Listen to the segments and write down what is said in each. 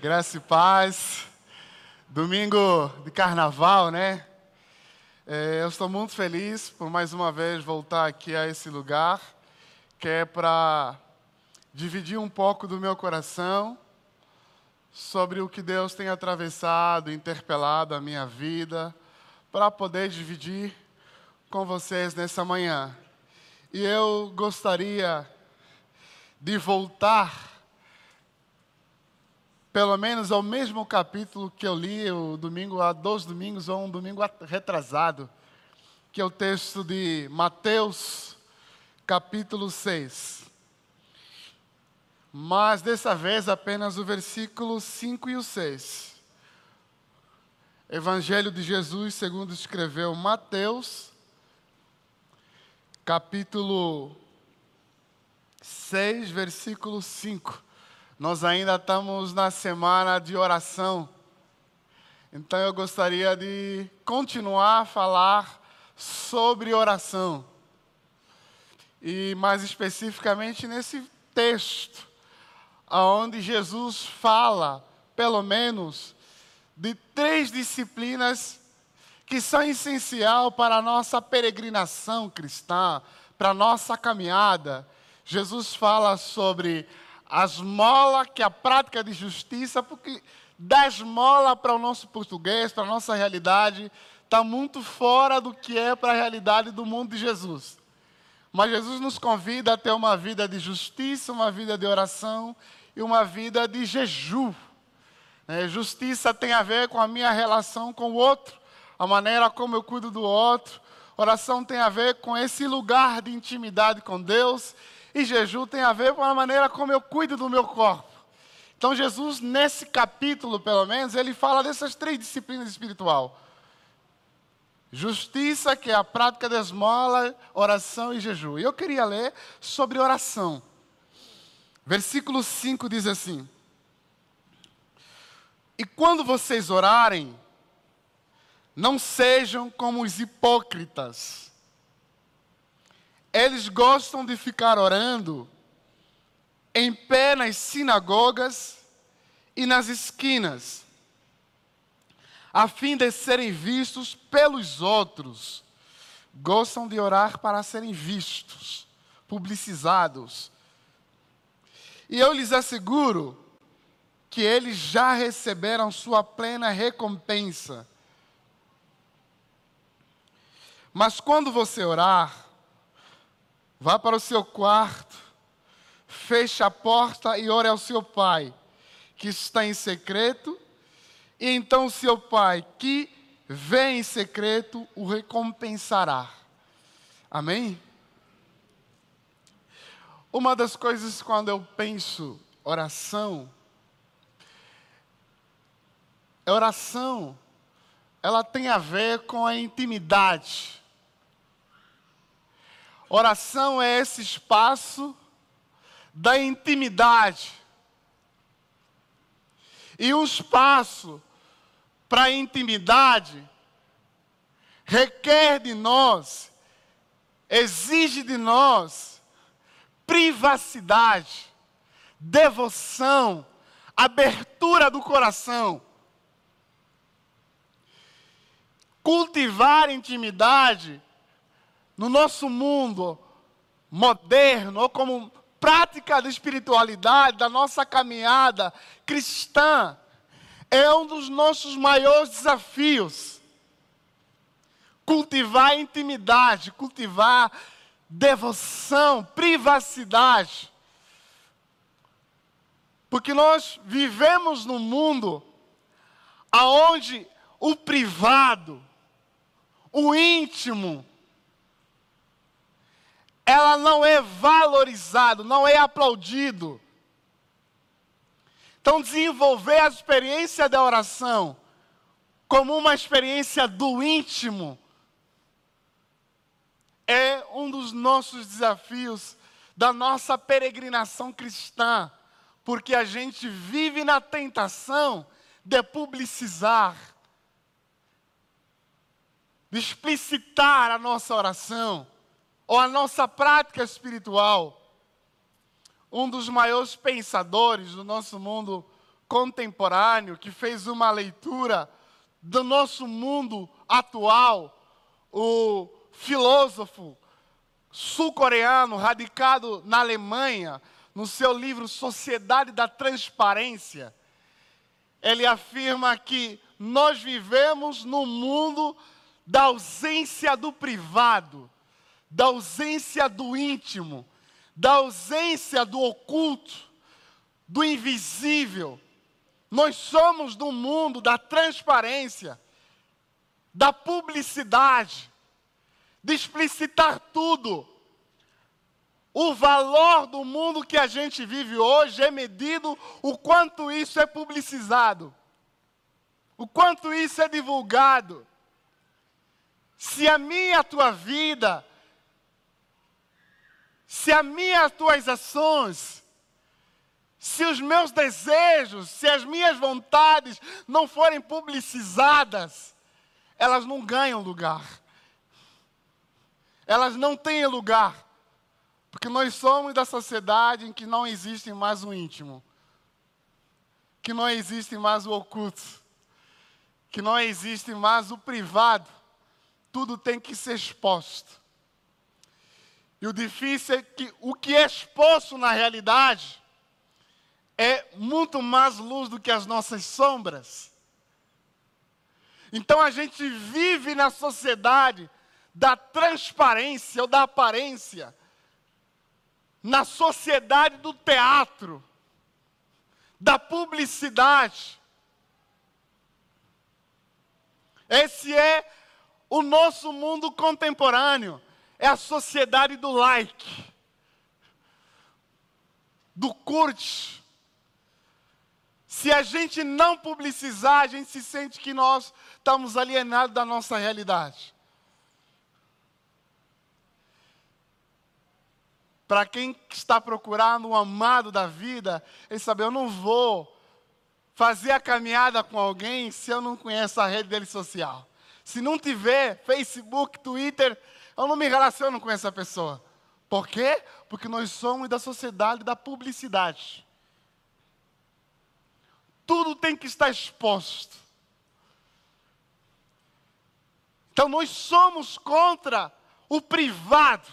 Graça e paz. Domingo de carnaval, né? É, eu estou muito feliz por mais uma vez voltar aqui a esse lugar, que é para dividir um pouco do meu coração sobre o que Deus tem atravessado, interpelado a minha vida, para poder dividir com vocês nessa manhã. E eu gostaria de voltar, pelo menos ao mesmo capítulo que eu li o domingo há dois domingos ou um domingo retrasado, que é o texto de Mateus, capítulo 6. Mas dessa vez apenas o versículo 5 e o 6. Evangelho de Jesus, segundo escreveu Mateus, capítulo 6, versículo 5. Nós ainda estamos na semana de oração. Então eu gostaria de continuar a falar sobre oração. E mais especificamente nesse texto, onde Jesus fala, pelo menos, de três disciplinas que são essencial para a nossa peregrinação cristã, para a nossa caminhada Jesus fala sobre a esmola, que é a prática de justiça, porque dar esmola para o nosso português, para a nossa realidade, está muito fora do que é para a realidade do mundo de Jesus. Mas Jesus nos convida a ter uma vida de justiça, uma vida de oração e uma vida de jejum. É, justiça tem a ver com a minha relação com o outro, a maneira como eu cuido do outro. Oração tem a ver com esse lugar de intimidade com Deus e jejum tem a ver com a maneira como eu cuido do meu corpo. Então, Jesus, nesse capítulo, pelo menos, ele fala dessas três disciplinas espiritual: justiça, que é a prática da esmola, oração e jejum. E eu queria ler sobre oração. Versículo 5 diz assim: E quando vocês orarem, não sejam como os hipócritas eles gostam de ficar orando em pé nas sinagogas e nas esquinas, a fim de serem vistos pelos outros. Gostam de orar para serem vistos, publicizados. E eu lhes asseguro que eles já receberam sua plena recompensa. Mas quando você orar, Vá para o seu quarto, feche a porta e ore ao seu pai, que está em secreto, e então o seu pai, que vem em secreto, o recompensará. Amém? Uma das coisas quando eu penso oração, oração, ela tem a ver com a intimidade Oração é esse espaço da intimidade. E o espaço para a intimidade requer de nós, exige de nós privacidade, devoção, abertura do coração. Cultivar intimidade no nosso mundo moderno, ou como prática de espiritualidade, da nossa caminhada cristã, é um dos nossos maiores desafios. Cultivar intimidade, cultivar devoção, privacidade. Porque nós vivemos num mundo aonde o privado, o íntimo, ela não é valorizado, não é aplaudido. Então, desenvolver a experiência da oração como uma experiência do íntimo é um dos nossos desafios da nossa peregrinação cristã, porque a gente vive na tentação de publicizar, de explicitar a nossa oração ou a nossa prática espiritual. Um dos maiores pensadores do nosso mundo contemporâneo que fez uma leitura do nosso mundo atual, o filósofo sul-coreano radicado na Alemanha, no seu livro Sociedade da Transparência, ele afirma que nós vivemos num mundo da ausência do privado, da ausência do íntimo, da ausência do oculto, do invisível. Nós somos do mundo da transparência, da publicidade, de explicitar tudo. O valor do mundo que a gente vive hoje é medido o quanto isso é publicizado, o quanto isso é divulgado. Se a minha a tua vida, se as tuas ações, se os meus desejos, se as minhas vontades não forem publicizadas, elas não ganham lugar. Elas não têm lugar. Porque nós somos da sociedade em que não existe mais o íntimo, que não existe mais o oculto, que não existe mais o privado. Tudo tem que ser exposto. E o difícil é que o que é exposto na realidade é muito mais luz do que as nossas sombras. Então a gente vive na sociedade da transparência ou da aparência na sociedade do teatro, da publicidade. Esse é o nosso mundo contemporâneo, é a sociedade do like, do curte. Se a gente não publicizar, a gente se sente que nós estamos alienados da nossa realidade. Para quem está procurando um amado da vida, ele sabe, eu não vou fazer a caminhada com alguém se eu não conheço a rede dele social. Se não tiver Facebook, Twitter, eu não me relaciono com essa pessoa. Por quê? Porque nós somos da sociedade da publicidade. Tudo tem que estar exposto. Então nós somos contra o privado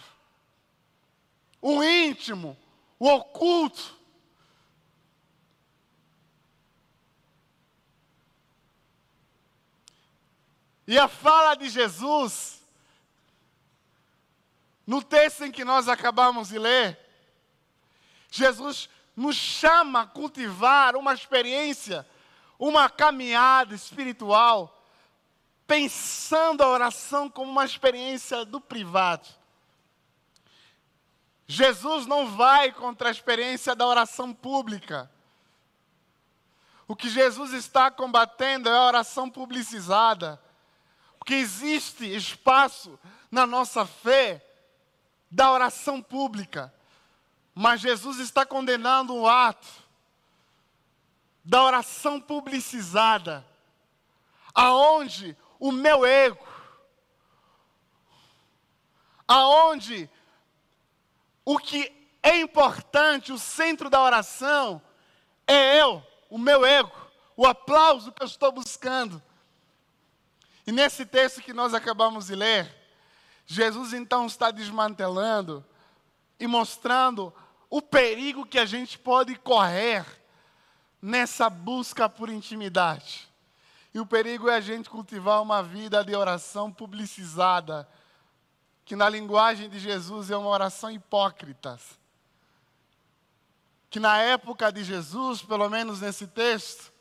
o íntimo, o oculto. E a fala de Jesus, no texto em que nós acabamos de ler, Jesus nos chama a cultivar uma experiência, uma caminhada espiritual, pensando a oração como uma experiência do privado. Jesus não vai contra a experiência da oração pública. O que Jesus está combatendo é a oração publicizada. Porque existe espaço na nossa fé da oração pública. Mas Jesus está condenando o ato da oração publicizada, aonde o meu ego, aonde o que é importante, o centro da oração, é eu, o meu ego, o aplauso que eu estou buscando. E nesse texto que nós acabamos de ler, Jesus então está desmantelando e mostrando o perigo que a gente pode correr nessa busca por intimidade. E o perigo é a gente cultivar uma vida de oração publicizada, que na linguagem de Jesus é uma oração hipócrita. Que na época de Jesus, pelo menos nesse texto,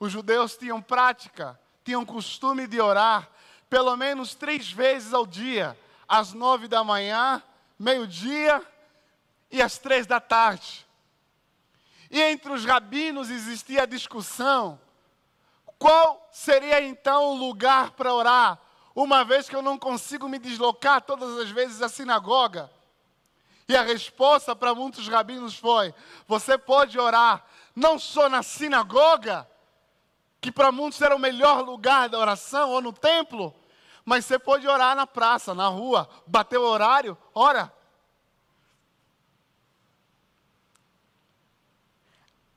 os judeus tinham prática, tinham costume de orar pelo menos três vezes ao dia, às nove da manhã, meio-dia e às três da tarde. E entre os rabinos existia a discussão: qual seria então o lugar para orar? uma vez que eu não consigo me deslocar todas as vezes à sinagoga. E a resposta para muitos rabinos foi: você pode orar não só na sinagoga, que para muitos era o melhor lugar da oração, ou no templo, mas você pode orar na praça, na rua, bateu o horário, ora.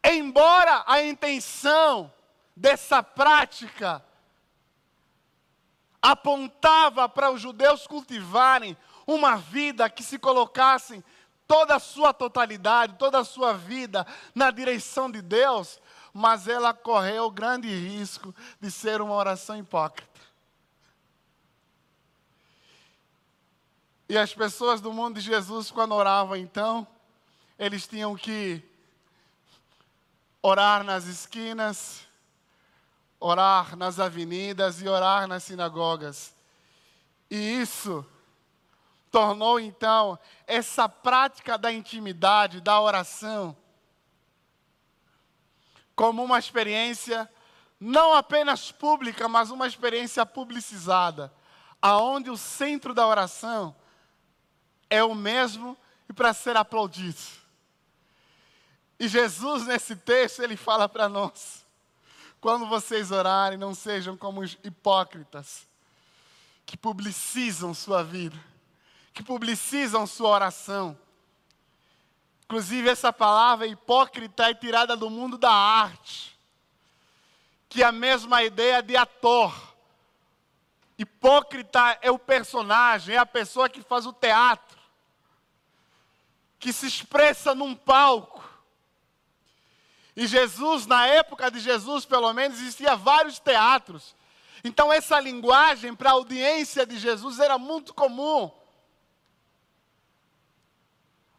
Embora a intenção dessa prática apontava para os judeus cultivarem uma vida que se colocassem toda a sua totalidade, toda a sua vida na direção de Deus, mas ela correu o grande risco de ser uma oração hipócrita. E as pessoas do mundo de Jesus, quando oravam então, eles tinham que orar nas esquinas, orar nas avenidas e orar nas sinagogas. E isso tornou então essa prática da intimidade, da oração, como uma experiência não apenas pública, mas uma experiência publicizada, aonde o centro da oração é o mesmo e para ser aplaudido. E Jesus nesse texto ele fala para nós: quando vocês orarem, não sejam como os hipócritas que publicizam sua vida que publicizam sua oração. Inclusive, essa palavra hipócrita é tirada do mundo da arte, que é a mesma ideia de ator. Hipócrita é o personagem, é a pessoa que faz o teatro, que se expressa num palco. E Jesus, na época de Jesus, pelo menos, existia vários teatros. Então, essa linguagem para a audiência de Jesus era muito comum.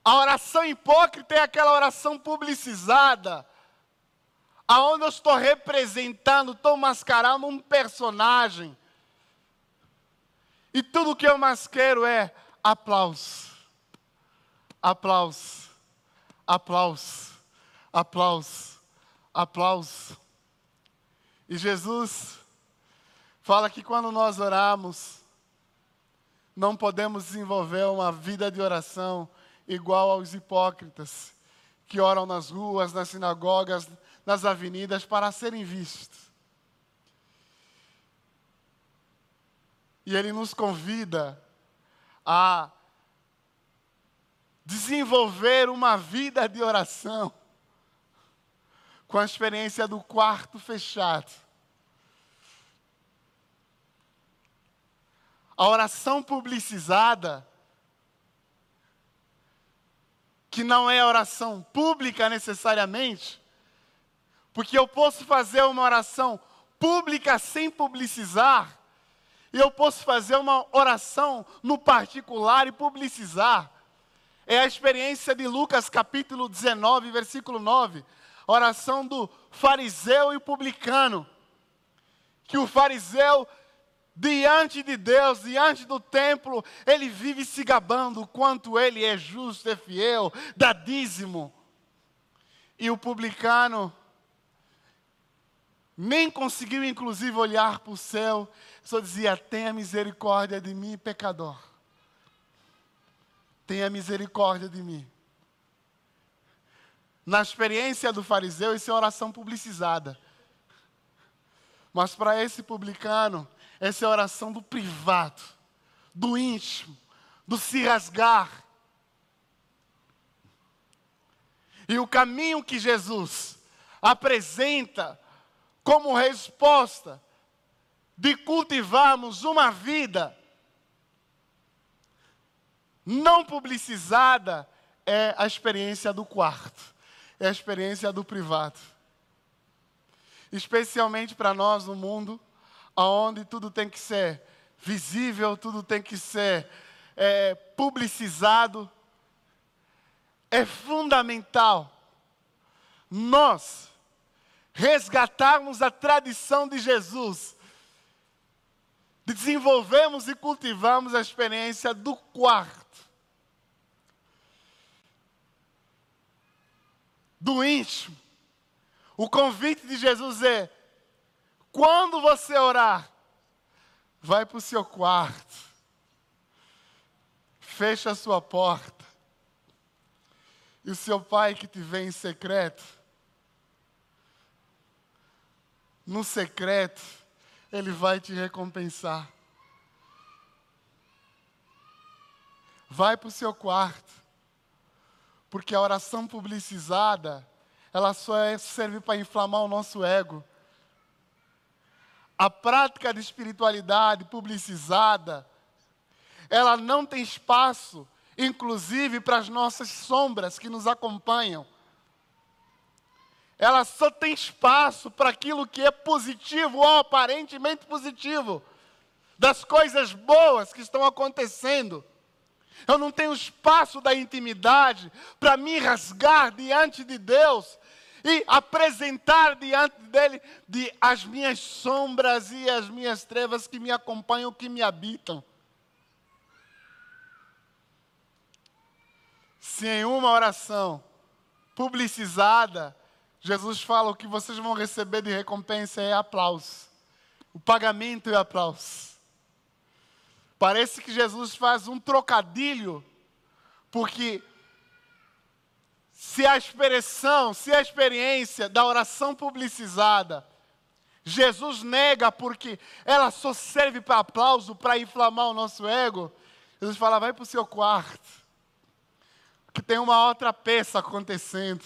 A oração hipócrita é aquela oração publicizada, aonde eu estou representando, estou mascarando um personagem. E tudo que eu mais quero é aplauso, aplauso, aplauso, aplauso, aplauso. E Jesus fala que quando nós oramos, não podemos desenvolver uma vida de oração igual aos hipócritas que oram nas ruas, nas sinagogas, nas avenidas para serem vistos. E ele nos convida a desenvolver uma vida de oração com a experiência do quarto fechado. A oração publicizada que não é oração pública necessariamente, porque eu posso fazer uma oração pública sem publicizar, e eu posso fazer uma oração no particular e publicizar. É a experiência de Lucas capítulo 19, versículo 9, a oração do fariseu e publicano. Que o fariseu diante de Deus, diante do templo, ele vive se gabando o quanto ele é justo, é fiel, dá dízimo. E o publicano nem conseguiu, inclusive, olhar para o céu, só dizia: Tenha misericórdia de mim, pecador. Tenha misericórdia de mim. Na experiência do fariseu, isso é oração publicizada. Mas para esse publicano, essa é oração do privado, do íntimo, do se rasgar. E o caminho que Jesus apresenta como resposta de cultivarmos uma vida não publicizada é a experiência do quarto, é a experiência do privado. Especialmente para nós no mundo onde tudo tem que ser visível, tudo tem que ser é, publicizado. É fundamental nós resgatarmos a tradição de Jesus, de desenvolvermos e cultivarmos a experiência do quarto, do íntimo. O convite de Jesus é: quando você orar, vai para o seu quarto, fecha a sua porta, e o seu pai que te vê em secreto, no secreto, ele vai te recompensar. Vai para o seu quarto, porque a oração publicizada ela só é, serve para inflamar o nosso ego. A prática de espiritualidade publicizada, ela não tem espaço, inclusive para as nossas sombras que nos acompanham. Ela só tem espaço para aquilo que é positivo ou aparentemente positivo, das coisas boas que estão acontecendo. Eu não tenho espaço da intimidade para me rasgar diante de Deus e apresentar diante dele de as minhas sombras e as minhas trevas que me acompanham, que me habitam. Se em uma oração publicizada, Jesus fala o que vocês vão receber de recompensa é aplauso. O pagamento é aplauso. Parece que Jesus faz um trocadilho, porque se a expressão, se a experiência da oração publicizada, Jesus nega porque ela só serve para aplauso, para inflamar o nosso ego. Jesus fala: vai para o seu quarto, que tem uma outra peça acontecendo,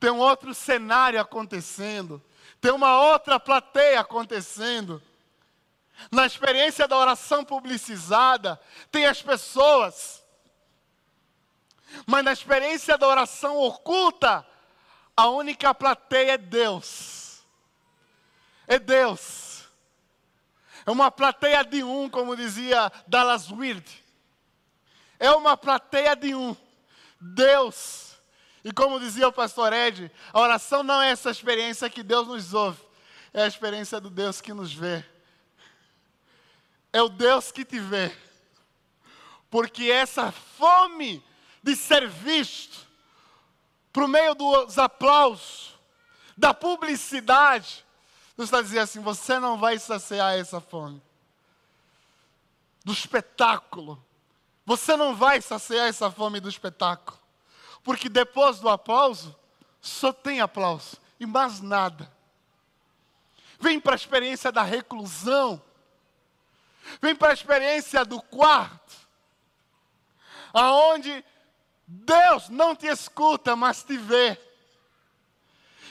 tem um outro cenário acontecendo, tem uma outra plateia acontecendo. Na experiência da oração publicizada, tem as pessoas. Mas na experiência da oração oculta, a única plateia é Deus. É Deus. É uma plateia de um, como dizia Dallas Weird. É uma plateia de um. Deus. E como dizia o pastor Ed, a oração não é essa experiência que Deus nos ouve, é a experiência do Deus que nos vê é o Deus que te vê. Porque essa fome de ser visto, por meio dos aplausos, da publicidade, Deus está dizendo assim: você não vai saciar essa fome. Do espetáculo. Você não vai saciar essa fome do espetáculo. Porque depois do aplauso, só tem aplauso e mais nada. Vem para a experiência da reclusão Vem para a experiência do quarto, aonde Deus não te escuta, mas te vê.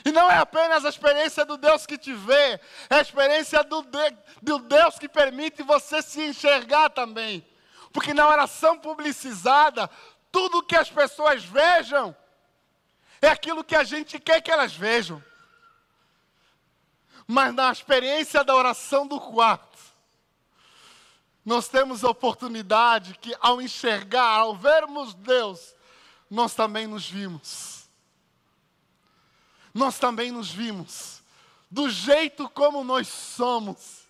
E não é apenas a experiência do Deus que te vê, é a experiência do, de, do Deus que permite você se enxergar também. Porque na oração publicizada, tudo que as pessoas vejam é aquilo que a gente quer que elas vejam. Mas na experiência da oração do quarto, nós temos a oportunidade que, ao enxergar, ao vermos Deus, nós também nos vimos. Nós também nos vimos, do jeito como nós somos,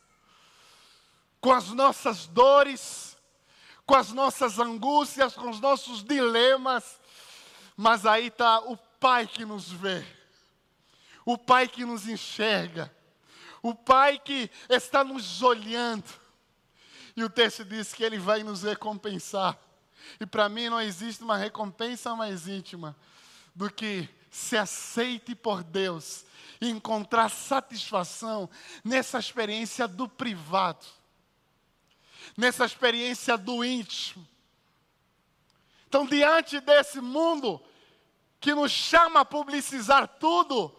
com as nossas dores, com as nossas angústias, com os nossos dilemas, mas aí está o Pai que nos vê, o Pai que nos enxerga, o Pai que está nos olhando, e o texto diz que ele vai nos recompensar. E para mim não existe uma recompensa mais íntima do que se aceite por Deus e encontrar satisfação nessa experiência do privado, nessa experiência do íntimo. Então, diante desse mundo que nos chama a publicizar tudo,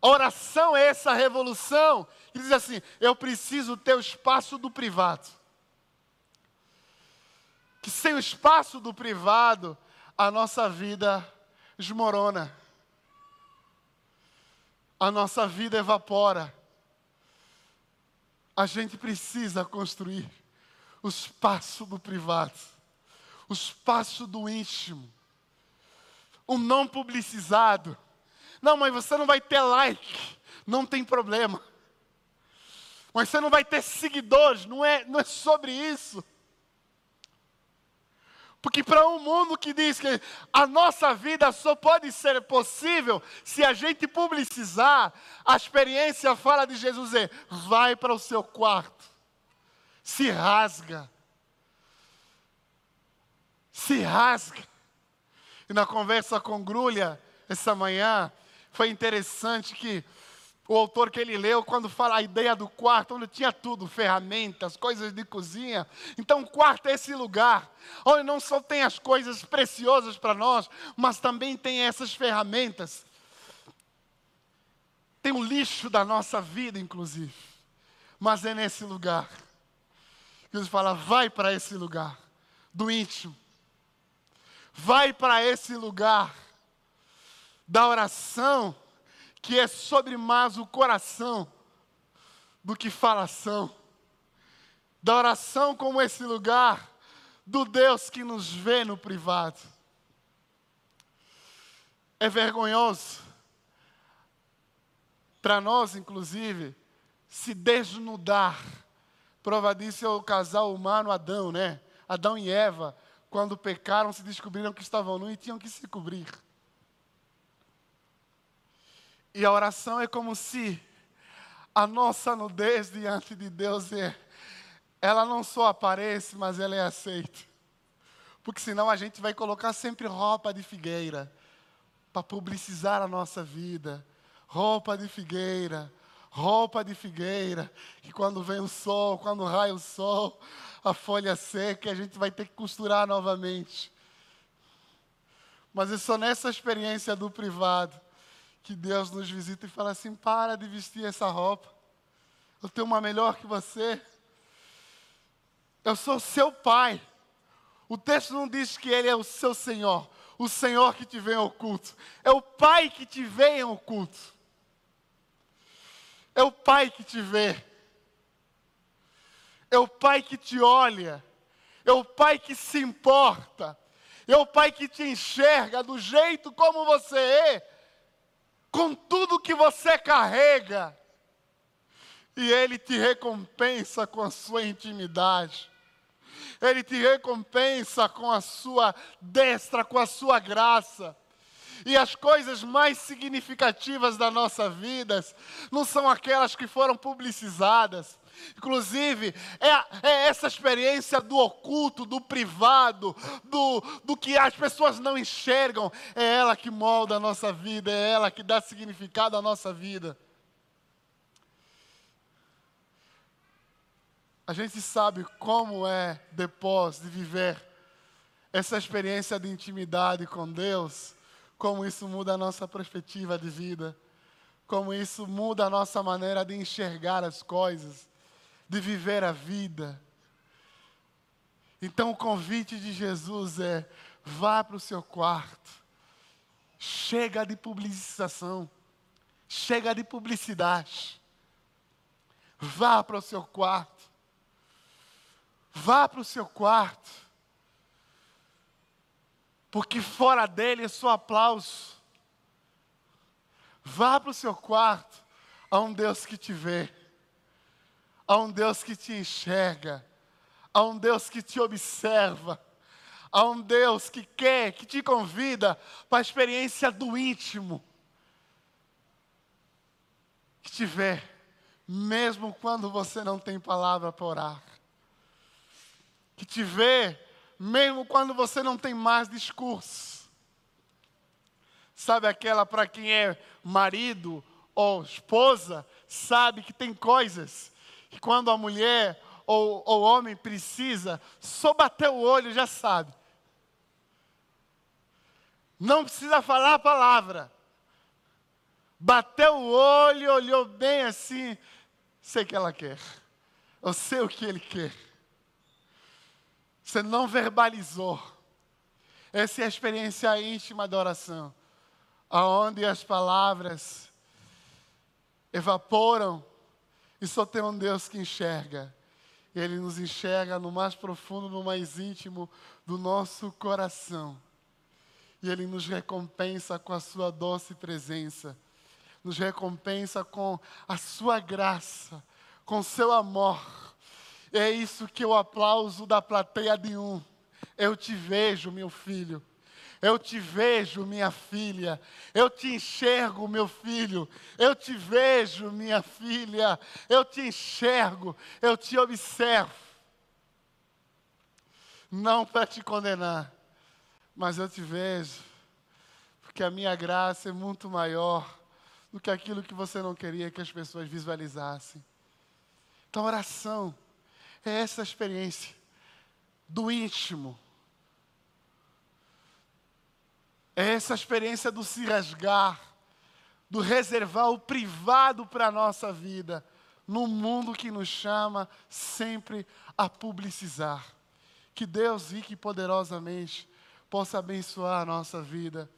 a oração é essa revolução e diz assim: Eu preciso ter o espaço do privado. Que sem o espaço do privado, a nossa vida desmorona. A nossa vida evapora. A gente precisa construir o espaço do privado, o espaço do íntimo, o não publicizado. Não, mas você não vai ter like, não tem problema. Mas você não vai ter seguidores, não é, não é sobre isso. Porque para um mundo que diz que a nossa vida só pode ser possível se a gente publicizar, a experiência fala de Jesus é: vai para o seu quarto, se rasga, se rasga. E na conversa com Grulha essa manhã, foi interessante que o autor que ele leu, quando fala a ideia do quarto, onde tinha tudo, ferramentas, coisas de cozinha. Então, o quarto é esse lugar, onde não só tem as coisas preciosas para nós, mas também tem essas ferramentas. Tem o lixo da nossa vida, inclusive. Mas é nesse lugar. Jesus fala: vai para esse lugar do íntimo. Vai para esse lugar da oração que é sobre mais o coração do que falação. Da oração como esse lugar do Deus que nos vê no privado. É vergonhoso para nós, inclusive, se desnudar. Prova disso é o casal humano Adão, né? Adão e Eva, quando pecaram, se descobriram que estavam nus e tinham que se cobrir. E a oração é como se a nossa nudez diante de Deus é, ela não só aparece, mas ela é aceita. Porque senão a gente vai colocar sempre roupa de figueira para publicizar a nossa vida. Roupa de figueira, roupa de figueira, que quando vem o sol, quando raia o sol, a folha seca, a gente vai ter que costurar novamente. Mas é só nessa experiência do privado que Deus nos visita e fala assim: para de vestir essa roupa. Eu tenho uma melhor que você. Eu sou seu pai. O texto não diz que ele é o seu Senhor, o Senhor que te vê em oculto. É o Pai que te vê em oculto. É o Pai que te vê. É o Pai que te olha. É o Pai que se importa. É o Pai que te enxerga do jeito como você é com tudo que você carrega, e Ele te recompensa com a sua intimidade. Ele te recompensa com a sua destra, com a sua graça. E as coisas mais significativas da nossa vida não são aquelas que foram publicizadas, Inclusive, é, é, essa experiência do oculto, do privado, do, do que as pessoas não enxergam, é ela que molda a nossa vida, é ela que dá significado à nossa vida. A gente sabe como é, depois de viver essa experiência de intimidade com Deus, como isso muda a nossa perspectiva de vida, como isso muda a nossa maneira de enxergar as coisas de viver a vida. Então o convite de Jesus é: vá para o seu quarto, chega de publicização, chega de publicidade. Vá para o seu quarto, vá para o seu quarto, porque fora dele é só aplauso. Vá para o seu quarto, a um Deus que te vê a um Deus que te enxerga, a um Deus que te observa, a um Deus que quer, que te convida para a experiência do íntimo, que te vê, mesmo quando você não tem palavra para orar, que te vê, mesmo quando você não tem mais discurso. Sabe aquela para quem é marido ou esposa, sabe que tem coisas que quando a mulher ou o homem precisa, só bater o olho já sabe. Não precisa falar a palavra. Bateu o olho, olhou bem assim, sei que ela quer. Eu sei o que ele quer. Você não verbalizou. Essa é a experiência íntima da oração, aonde as palavras evaporam e só tem um Deus que enxerga. Ele nos enxerga no mais profundo, no mais íntimo do nosso coração. E Ele nos recompensa com a Sua doce presença, nos recompensa com a Sua graça, com o Seu amor. É isso que o aplauso da plateia de um. Eu te vejo, meu filho. Eu te vejo, minha filha. Eu te enxergo, meu filho. Eu te vejo, minha filha. Eu te enxergo. Eu te observo. Não para te condenar, mas eu te vejo. Porque a minha graça é muito maior do que aquilo que você não queria que as pessoas visualizassem. Então, oração é essa experiência do íntimo. É essa experiência do se rasgar, do reservar o privado para a nossa vida, no mundo que nos chama sempre a publicizar. Que Deus rique poderosamente possa abençoar a nossa vida,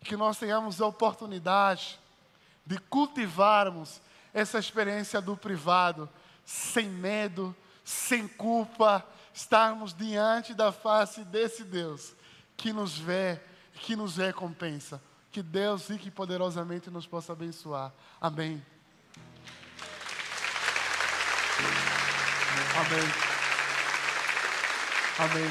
que nós tenhamos a oportunidade de cultivarmos essa experiência do privado, sem medo, sem culpa, estarmos diante da face desse Deus que nos vê, que nos recompensa. Que Deus rique poderosamente nos possa abençoar. Amém. Amém. Amém.